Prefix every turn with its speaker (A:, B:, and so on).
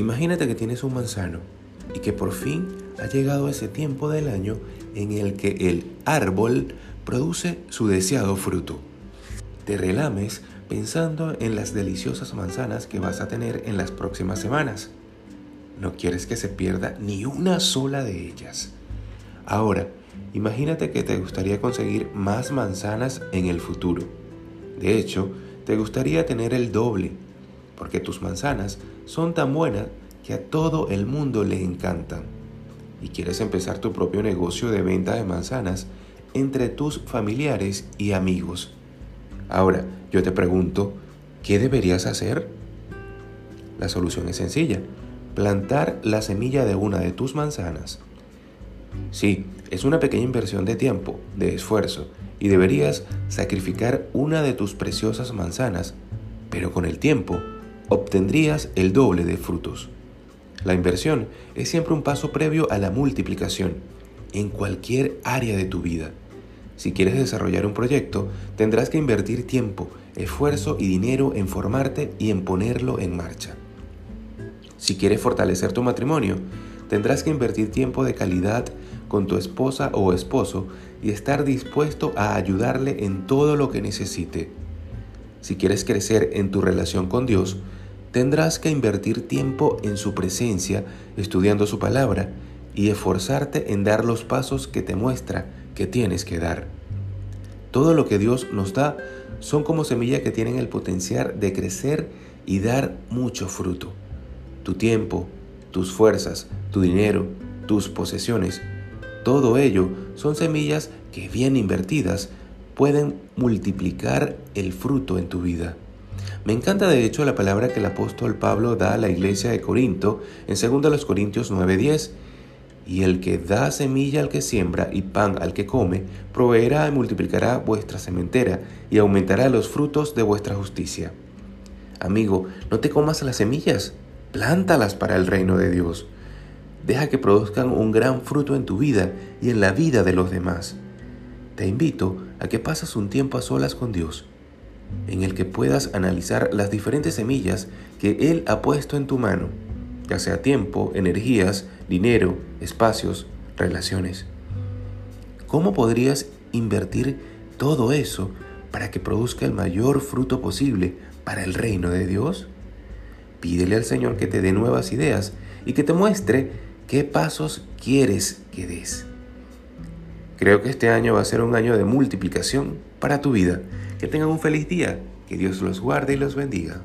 A: Imagínate que tienes un manzano y que por fin ha llegado ese tiempo del año en el que el árbol produce su deseado fruto. Te relames pensando en las deliciosas manzanas que vas a tener en las próximas semanas. No quieres que se pierda ni una sola de ellas. Ahora, imagínate que te gustaría conseguir más manzanas en el futuro. De hecho, te gustaría tener el doble, porque tus manzanas son tan buenas que a todo el mundo le encantan. Y quieres empezar tu propio negocio de venta de manzanas entre tus familiares y amigos. Ahora, yo te pregunto, ¿qué deberías hacer? La solución es sencilla, plantar la semilla de una de tus manzanas. Sí, es una pequeña inversión de tiempo, de esfuerzo, y deberías sacrificar una de tus preciosas manzanas, pero con el tiempo obtendrías el doble de frutos. La inversión es siempre un paso previo a la multiplicación en cualquier área de tu vida. Si quieres desarrollar un proyecto, tendrás que invertir tiempo, esfuerzo y dinero en formarte y en ponerlo en marcha. Si quieres fortalecer tu matrimonio, tendrás que invertir tiempo de calidad con tu esposa o esposo y estar dispuesto a ayudarle en todo lo que necesite. Si quieres crecer en tu relación con Dios, tendrás que invertir tiempo en su presencia, estudiando su palabra y esforzarte en dar los pasos que te muestra que tienes que dar. Todo lo que Dios nos da son como semillas que tienen el potencial de crecer y dar mucho fruto. Tu tiempo, tus fuerzas, tu dinero, tus posesiones, todo ello son semillas que bien invertidas pueden multiplicar el fruto en tu vida. Me encanta de hecho la palabra que el apóstol Pablo da a la iglesia de Corinto en 2 Corintios 9:10 y el que da semilla al que siembra y pan al que come, proveerá y multiplicará vuestra sementera y aumentará los frutos de vuestra justicia. Amigo, no te comas las semillas, plántalas para el reino de Dios. Deja que produzcan un gran fruto en tu vida y en la vida de los demás. Te invito a que pases un tiempo a solas con Dios, en el que puedas analizar las diferentes semillas que Él ha puesto en tu mano ya sea tiempo, energías, dinero, espacios, relaciones. ¿Cómo podrías invertir todo eso para que produzca el mayor fruto posible para el reino de Dios? Pídele al Señor que te dé nuevas ideas y que te muestre qué pasos quieres que des. Creo que este año va a ser un año de multiplicación para tu vida. Que tengan un feliz día. Que Dios los guarde y los bendiga.